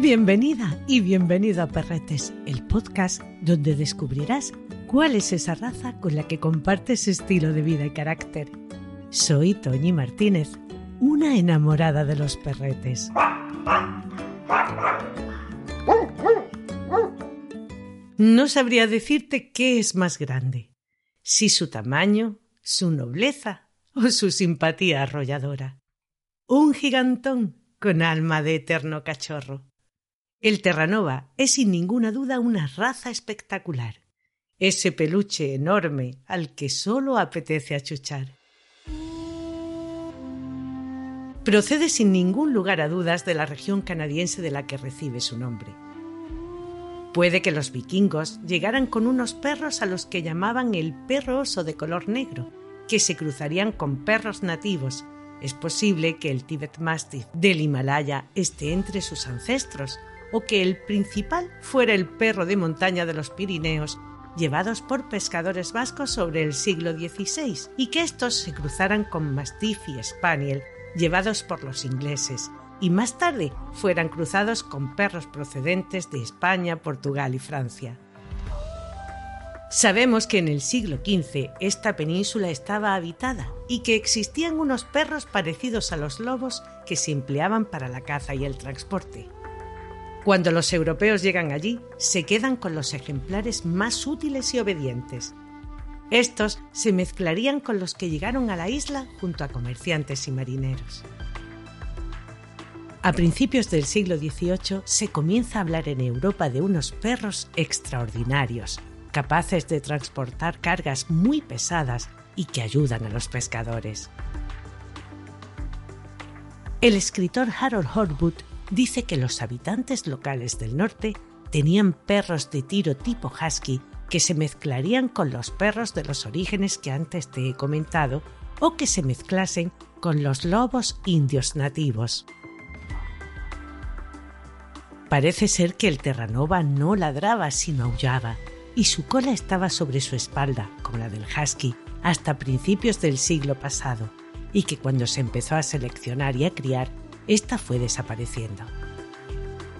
Bienvenida y bienvenido a Perretes, el podcast donde descubrirás cuál es esa raza con la que compartes estilo de vida y carácter. Soy Toñi Martínez, una enamorada de los perretes. No sabría decirte qué es más grande, si su tamaño, su nobleza o su simpatía arrolladora. Un gigantón con alma de eterno cachorro. El Terranova es sin ninguna duda una raza espectacular, ese peluche enorme al que solo apetece achuchar. Procede sin ningún lugar a dudas de la región canadiense de la que recibe su nombre. Puede que los vikingos llegaran con unos perros a los que llamaban el perro oso de color negro, que se cruzarían con perros nativos. Es posible que el Tibet Mastiff del Himalaya esté entre sus ancestros, o que el principal fuera el perro de montaña de los Pirineos, llevados por pescadores vascos sobre el siglo XVI, y que estos se cruzaran con Mastiff y Spaniel, llevados por los ingleses, y más tarde fueran cruzados con perros procedentes de España, Portugal y Francia. Sabemos que en el siglo XV esta península estaba habitada y que existían unos perros parecidos a los lobos que se empleaban para la caza y el transporte. Cuando los europeos llegan allí, se quedan con los ejemplares más útiles y obedientes. Estos se mezclarían con los que llegaron a la isla junto a comerciantes y marineros. A principios del siglo XVIII se comienza a hablar en Europa de unos perros extraordinarios, capaces de transportar cargas muy pesadas y que ayudan a los pescadores. El escritor Harold Horwood dice que los habitantes locales del norte tenían perros de tiro tipo husky que se mezclarían con los perros de los orígenes que antes te he comentado o que se mezclasen con los lobos indios nativos. Parece ser que el Terranova no ladraba sino aullaba, y su cola estaba sobre su espalda, como la del husky, hasta principios del siglo pasado, y que cuando se empezó a seleccionar y a criar, esta fue desapareciendo.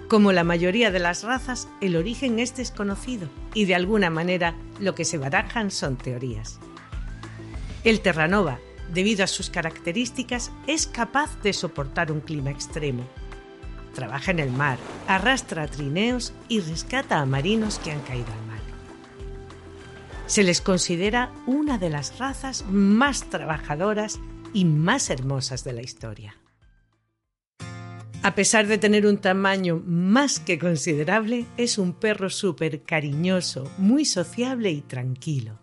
Como la mayoría de las razas, el origen es desconocido y de alguna manera lo que se barajan son teorías. El Terranova, debido a sus características, es capaz de soportar un clima extremo, trabaja en el mar, arrastra trineos y rescata a marinos que han caído al mar. Se les considera una de las razas más trabajadoras y más hermosas de la historia. A pesar de tener un tamaño más que considerable, es un perro súper cariñoso, muy sociable y tranquilo.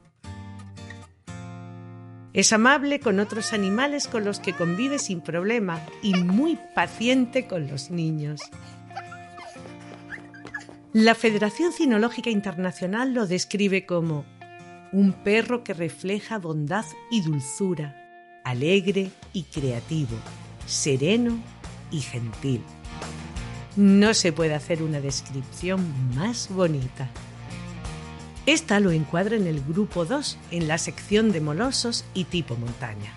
Es amable con otros animales con los que convive sin problema y muy paciente con los niños. La Federación Cinológica Internacional lo describe como un perro que refleja bondad y dulzura, alegre y creativo, sereno y gentil. No se puede hacer una descripción más bonita. Esta lo encuadra en el grupo 2, en la sección de molosos y tipo montaña.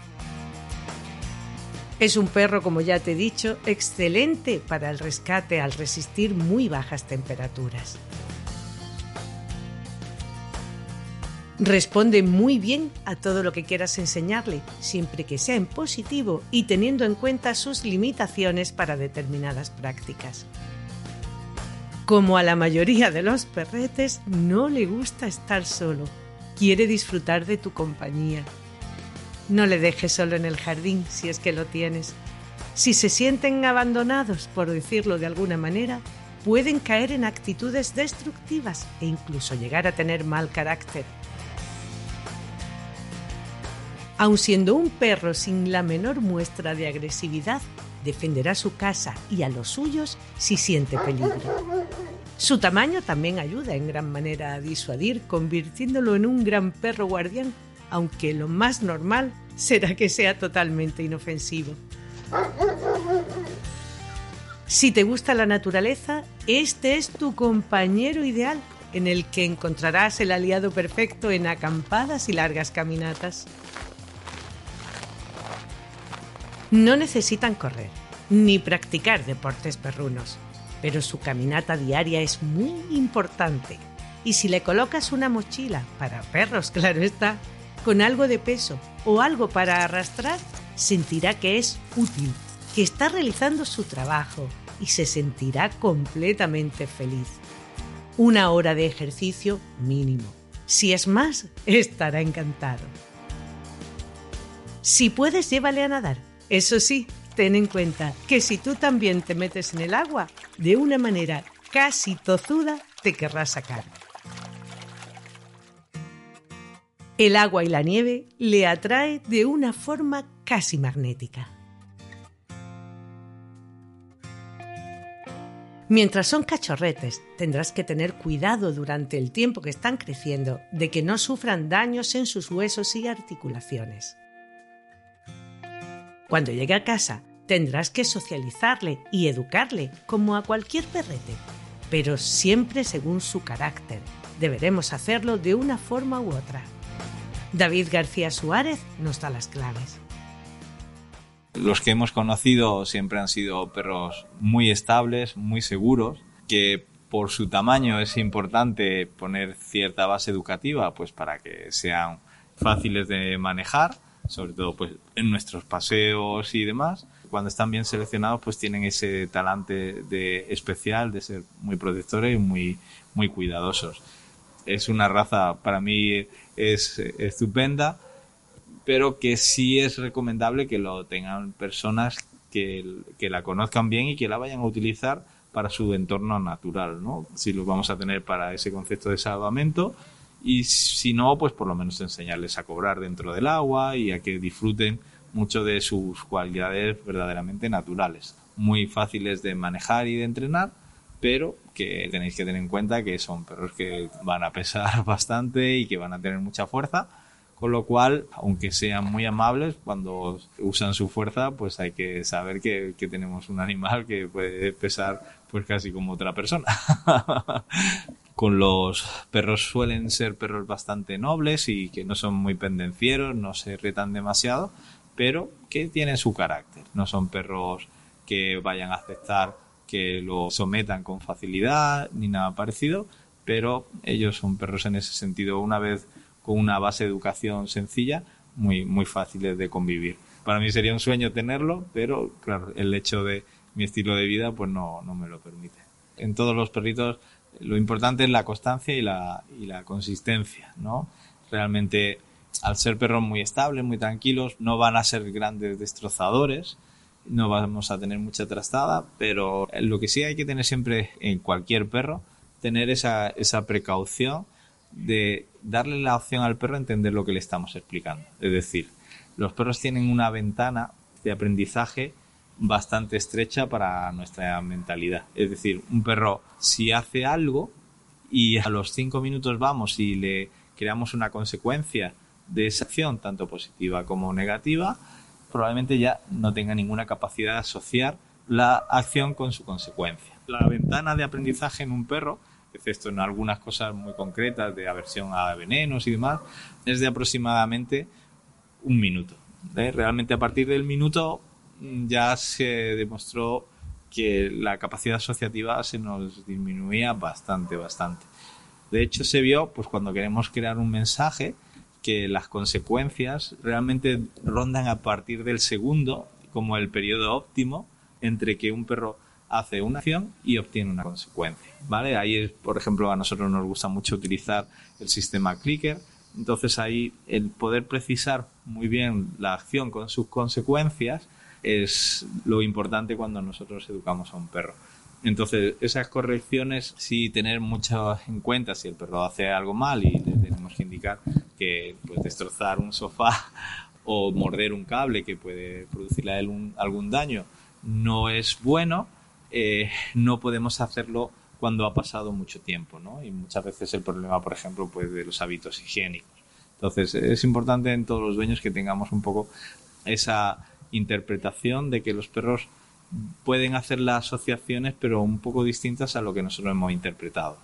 Es un perro, como ya te he dicho, excelente para el rescate al resistir muy bajas temperaturas. Responde muy bien a todo lo que quieras enseñarle, siempre que sea en positivo y teniendo en cuenta sus limitaciones para determinadas prácticas. Como a la mayoría de los perretes, no le gusta estar solo. Quiere disfrutar de tu compañía. No le dejes solo en el jardín si es que lo tienes. Si se sienten abandonados, por decirlo de alguna manera, pueden caer en actitudes destructivas e incluso llegar a tener mal carácter. Aun siendo un perro sin la menor muestra de agresividad, defenderá su casa y a los suyos si siente peligro. Su tamaño también ayuda en gran manera a disuadir, convirtiéndolo en un gran perro guardián, aunque lo más normal será que sea totalmente inofensivo. Si te gusta la naturaleza, este es tu compañero ideal, en el que encontrarás el aliado perfecto en acampadas y largas caminatas. No necesitan correr ni practicar deportes perrunos. pero su caminata diaria es muy importante. Y si le colocas una mochila, para perros claro está, con algo de peso o algo para arrastrar, sentirá que es útil, que está realizando su trabajo y se sentirá completamente feliz. Una hora de ejercicio mínimo. Si es más, estará encantado. Si puedes, llévale a nadar. Eso sí, ten en cuenta que si tú también te metes en el agua, de una manera casi tozuda te querrá sacar. El agua y la nieve le atrae de una forma casi magnética. Mientras son cachorretes, tendrás que tener cuidado durante el tiempo que están creciendo de que no sufran daños en sus huesos y articulaciones. Cuando llegue a casa, tendrás que socializarle y educarle como a cualquier perrete, pero siempre según su carácter. Deberemos hacerlo de una forma u otra. David García Suárez nos da las claves. Los que hemos conocido siempre han sido perros muy estables, muy seguros, que por su tamaño es importante poner cierta base educativa, pues para que sean fáciles de manejar, sobre todo pues en nuestros paseos y demás. Cuando están bien seleccionados, pues tienen ese talante de especial de ser muy protectores y muy muy cuidadosos. Es una raza para mí es estupenda pero que sí es recomendable que lo tengan personas que, la conozcan bien y que la vayan a utilizar para su entorno natural, ¿no? Si lo vamos a tener para ese concepto de salvamento y si no, pues por lo menos enseñarles a cobrar dentro del agua y a que disfruten mucho de sus cualidades verdaderamente naturales, muy fáciles de manejar y de entrenar, pero que tenéis que tener en cuenta que son perros que van a pesar bastante y que van a tener mucha fuerza con lo cual, aunque sean muy amables, cuando usan su fuerza, pues hay que saber que, tenemos un animal que puede pesar pues casi como otra persona. con los perros suelen ser perros bastante nobles y que no son muy pendencieros, no se irritan demasiado, pero que tienen su carácter. No son perros que vayan a aceptar que lo sometan con facilidad ni nada parecido, pero ellos son perros en ese sentido. Una vez con una base de educación sencilla, muy, muy fáciles de convivir. Para mí sería un sueño tenerlo, pero claro, el hecho de mi estilo de vida pues no, no me lo permite. En todos los perritos lo importante es la constancia y la, y la consistencia, ¿no? Realmente al ser perros muy estables, muy tranquilos, no van a ser grandes destrozadores, no vamos a tener mucha trastada, pero lo que sí hay que tener siempre en cualquier perro, tener esa, esa precaución de darle la opción al perro entender lo que le estamos explicando. Es decir, los perros tienen una ventana de aprendizaje bastante estrecha para nuestra mentalidad. Es decir, un perro si hace algo y a los cinco minutos vamos y le creamos una consecuencia de esa acción, tanto positiva como negativa, probablemente ya no tenga ninguna capacidad de asociar la acción con su consecuencia. La ventana de aprendizaje en un perro excepto en algunas cosas muy concretas de aversión a venenos y demás, es de aproximadamente un minuto. ¿eh? Realmente a partir del minuto ya se demostró que la capacidad asociativa se nos disminuía bastante, bastante. De hecho, se vio, pues cuando queremos crear un mensaje, que las consecuencias realmente rondan a partir del segundo como el periodo óptimo entre que un perro hace una acción y obtiene una consecuencia, ¿vale? Ahí, por ejemplo, a nosotros nos gusta mucho utilizar el sistema clicker, entonces ahí el poder precisar muy bien la acción con sus consecuencias es lo importante cuando nosotros educamos a un perro. Entonces, esas correcciones sí tener mucho en cuenta si el perro hace algo mal y le tenemos que indicar que pues, destrozar un sofá o morder un cable que puede producirle a él algún daño no es bueno, eh, no podemos hacerlo cuando ha pasado mucho tiempo, ¿no? Y muchas veces el problema, por ejemplo, pues de los hábitos higiénicos. Entonces, es importante en todos los dueños que tengamos un poco esa interpretación de que los perros pueden hacer las asociaciones, pero un poco distintas a lo que nosotros hemos interpretado.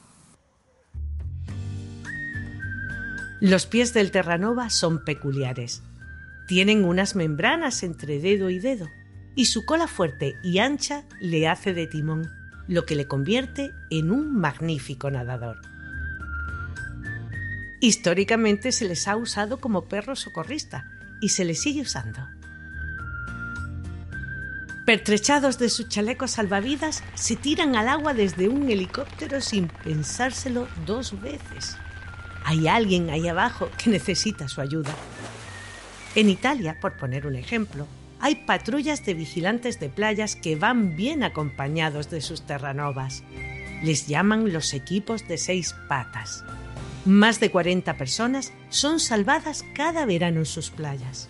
Los pies del Terranova son peculiares. Tienen unas membranas entre dedo y dedo y su cola fuerte y ancha le hace de timón. lo que le convierte en un magnífico nadador. Históricamente se les ha usado como perro socorrista y se les sigue usando. Pertrechados de su chaleco salvavidas, se tiran al agua desde un helicóptero sin pensárselo dos veces. Hay alguien ahí abajo que necesita su ayuda. En Italia, por poner un ejemplo, hay patrullas de vigilantes de playas que van bien acompañados de sus terranovas. Les llaman los equipos de seis patas. Más de 40 personas son salvadas cada verano en sus playas.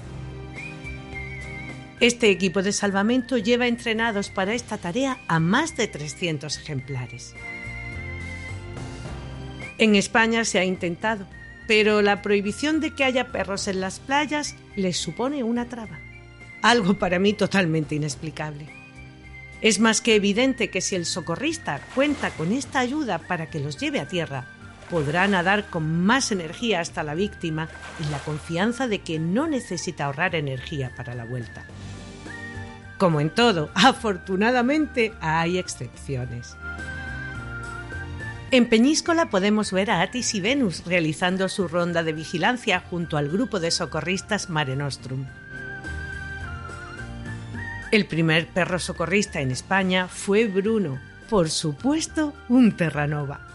Este equipo de salvamento lleva entrenados para esta tarea a más de 300 ejemplares. En España se ha intentado, pero la prohibición de que haya perros en las playas les supone una traba. Algo para mí totalmente inexplicable. Es más que evidente que si el socorrista cuenta con esta ayuda para que los lleve a tierra, podrá nadar con más energía hasta la víctima y la confianza de que no necesita ahorrar energía para la vuelta. Como en todo, afortunadamente hay excepciones. En Peñíscola podemos ver a Atis y Venus realizando su ronda de vigilancia junto al grupo de socorristas Mare Nostrum. El primer perro socorrista en España fue Bruno, por supuesto un Terranova.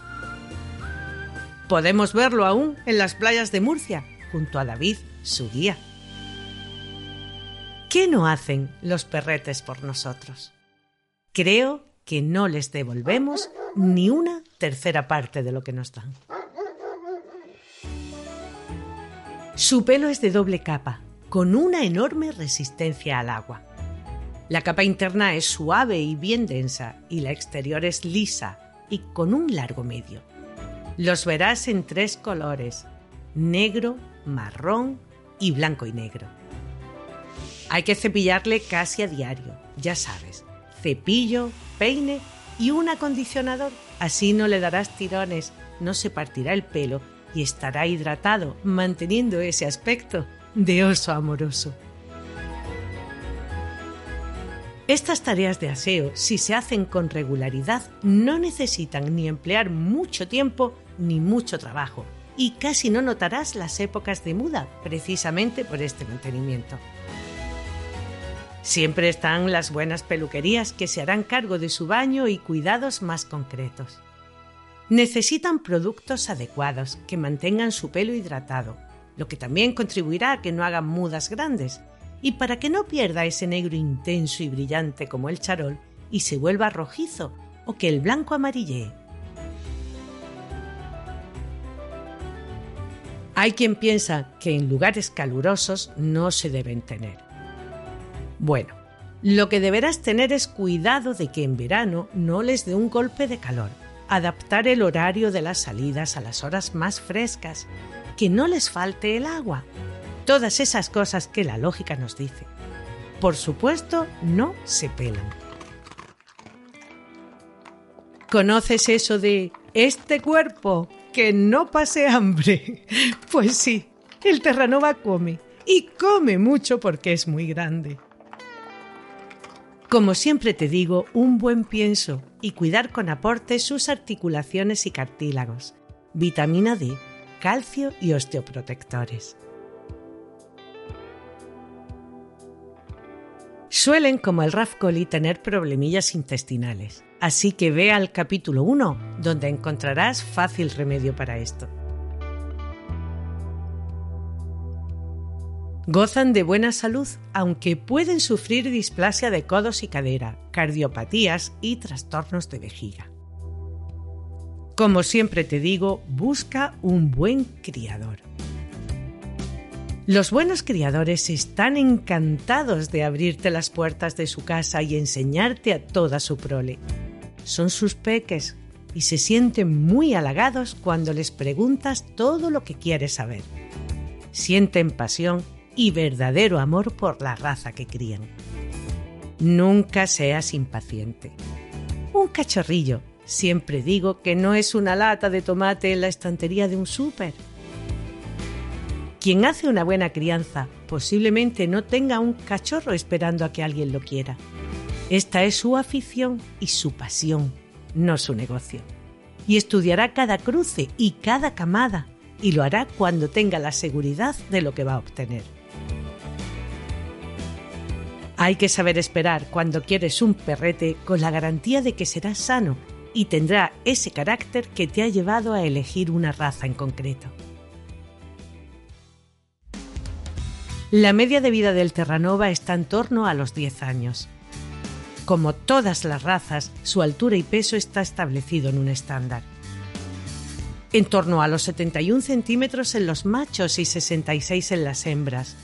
Podemos verlo aún en las playas de Murcia, junto a David, su guía. ¿Qué no hacen los perretes por nosotros? Creo que no les devolvemos ni una tercera parte de lo que nos dan. Su pelo es de doble capa, con una enorme resistencia al agua. La capa interna es suave y bien densa y la exterior es lisa y con un largo medio. Los verás en tres colores, negro, marrón y blanco y negro. Hay que cepillarle casi a diario, ya sabes, cepillo, peine y un acondicionador. Así no le darás tirones, no se partirá el pelo y estará hidratado, manteniendo ese aspecto de oso amoroso. Estas tareas de aseo, si se hacen con regularidad, no necesitan ni emplear mucho tiempo ni mucho trabajo, y casi no notarás las épocas de muda precisamente por este mantenimiento. Siempre están las buenas peluquerías que se harán cargo de su baño y cuidados más concretos. Necesitan productos adecuados que mantengan su pelo hidratado, lo que también contribuirá a que no hagan mudas grandes y para que no pierda ese negro intenso y brillante como el charol y se vuelva rojizo o que el blanco amarillee. Hay quien piensa que en lugares calurosos no se deben tener. Bueno, lo que deberás tener es cuidado de que en verano no les dé un golpe de calor, adaptar el horario de las salidas a las horas más frescas, que no les falte el agua todas esas cosas que la lógica nos dice. Por supuesto, no se pelan. ¿Conoces eso de este cuerpo que no pase hambre? Pues sí, el Terranova come y come mucho porque es muy grande. Como siempre te digo, un buen pienso y cuidar con aporte sus articulaciones y cartílagos, vitamina D, calcio y osteoprotectores. Suelen, como el Rafcoli, tener problemillas intestinales, así que ve al capítulo 1, donde encontrarás fácil remedio para esto. Gozan de buena salud, aunque pueden sufrir displasia de codos y cadera, cardiopatías y trastornos de vejiga. Como siempre te digo, busca un buen criador. Los buenos criadores están encantados de abrirte las puertas de su casa y enseñarte a toda su prole. Son sus peques y se sienten muy halagados cuando les preguntas todo lo que quieres saber. Sienten pasión y verdadero amor por la raza que crían. Nunca seas impaciente. Un cachorrillo, siempre digo que no es una lata de tomate en la estantería de un súper quien hace una buena crianza posiblemente no tenga un cachorro esperando a que alguien lo quiera. Esta es su afición y su pasión, no su negocio. Y estudiará cada cruce y cada camada, y lo hará cuando tenga la seguridad de lo que va a obtener. Hay que saber esperar cuando quieres un perrete con la garantía de que será sano y tendrá ese carácter que te ha llevado a elegir una raza en concreto. La media de vida del Terranova está en torno a los 10 años. Como todas las razas, su altura y peso está establecido en un estándar. En torno a los 71 centímetros en los machos y 66 en las hembras,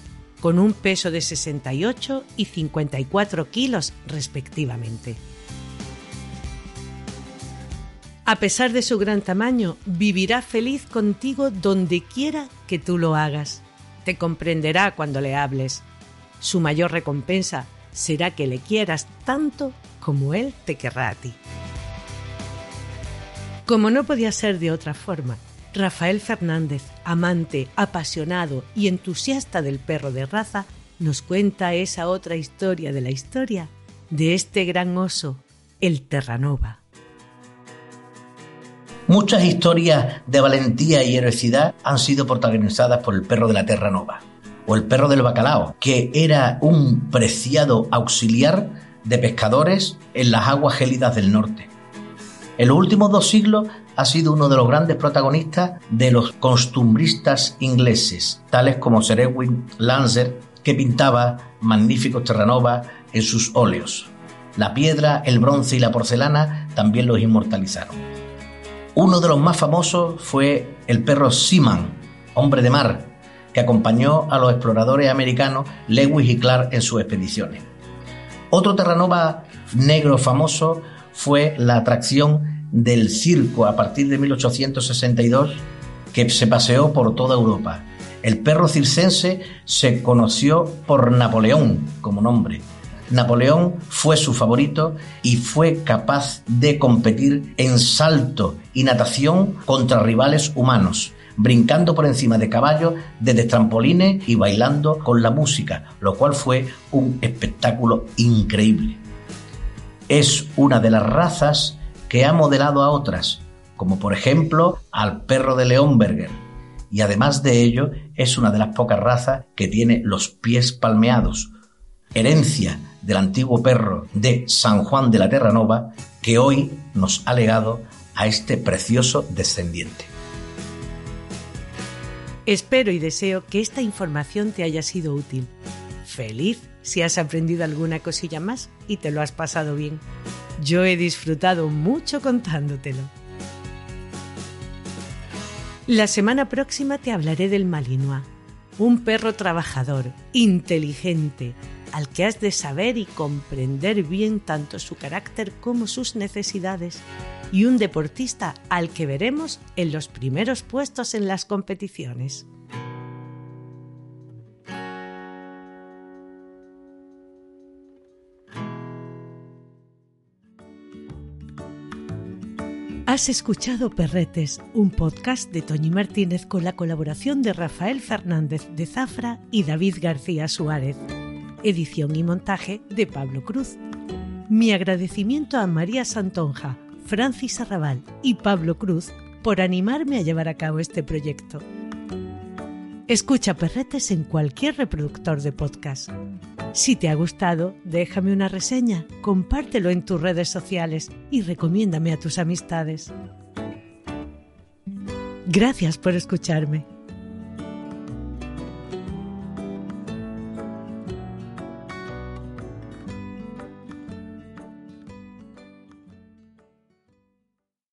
con un peso de 68 y 54 kilos respectivamente. A pesar de su gran tamaño, vivirá feliz contigo donde quiera que tú lo hagas. Te comprenderá cuando le hables. Su mayor recompensa será que le quieras tanto como él te querrá a ti. Como no podía ser de otra forma, Rafael Fernández, amante, apasionado y entusiasta del perro de raza, nos cuenta esa otra historia de la historia de este gran oso, el Terranova. Muchas historias de valentía y heroicidad han sido protagonizadas por el perro de la Terranova o el perro del bacalao, que era un preciado auxiliar de pescadores en las aguas gélidas del norte. En los últimos dos siglos ha sido uno de los grandes protagonistas de los costumbristas ingleses, tales como Sir Edwin Lancer, que pintaba magníficos terranovas en sus óleos. La piedra, el bronce y la porcelana también los inmortalizaron. Uno de los más famosos fue el perro Seaman, hombre de mar, que acompañó a los exploradores americanos Lewis y Clark en sus expediciones. Otro terranova negro famoso fue la atracción del circo a partir de 1862 que se paseó por toda Europa. El perro circense se conoció por Napoleón como nombre. Napoleón fue su favorito y fue capaz de competir en salto y natación contra rivales humanos, brincando por encima de caballos desde trampolines y bailando con la música, lo cual fue un espectáculo increíble. Es una de las razas que ha modelado a otras, como por ejemplo al perro de Leonberger, y además de ello es una de las pocas razas que tiene los pies palmeados, herencia del antiguo perro de San Juan de la Terranova que hoy nos ha legado a este precioso descendiente. Espero y deseo que esta información te haya sido útil. Feliz si has aprendido alguna cosilla más y te lo has pasado bien. Yo he disfrutado mucho contándotelo. La semana próxima te hablaré del Malinois, un perro trabajador, inteligente, al que has de saber y comprender bien tanto su carácter como sus necesidades, y un deportista al que veremos en los primeros puestos en las competiciones. Has escuchado Perretes, un podcast de Toñi Martínez con la colaboración de Rafael Fernández de Zafra y David García Suárez. Edición y montaje de Pablo Cruz. Mi agradecimiento a María Santonja, Francis Arrabal y Pablo Cruz por animarme a llevar a cabo este proyecto. Escucha Perretes en cualquier reproductor de podcast. Si te ha gustado, déjame una reseña, compártelo en tus redes sociales y recomiéndame a tus amistades. Gracias por escucharme.